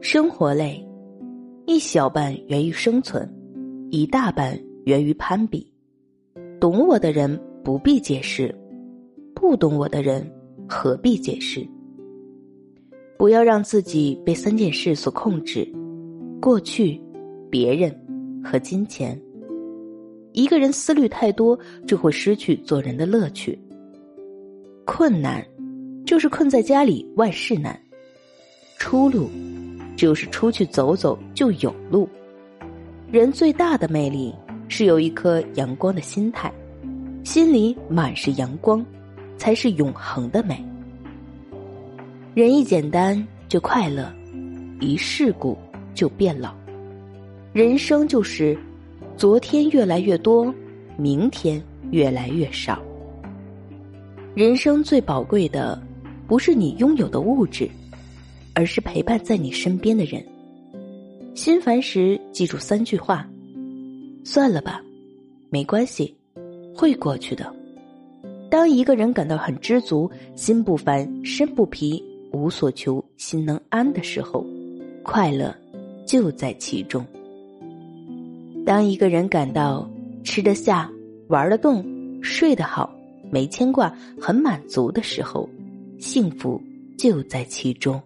生活累，一小半源于生存，一大半源于攀比。懂我的人不必解释，不懂我的人何必解释？不要让自己被三件事所控制：过去、别人和金钱。一个人思虑太多，就会失去做人的乐趣。困难，就是困在家里，万事难；出路，就是出去走走就有路。人最大的魅力是有一颗阳光的心态，心里满是阳光，才是永恒的美。人一简单就快乐，一世故就变老。人生就是。昨天越来越多，明天越来越少。人生最宝贵的，不是你拥有的物质，而是陪伴在你身边的人。心烦时记住三句话：算了吧，没关系，会过去的。当一个人感到很知足、心不烦、身不疲、无所求、心能安的时候，快乐就在其中。当一个人感到吃得下、玩得动、睡得好、没牵挂、很满足的时候，幸福就在其中。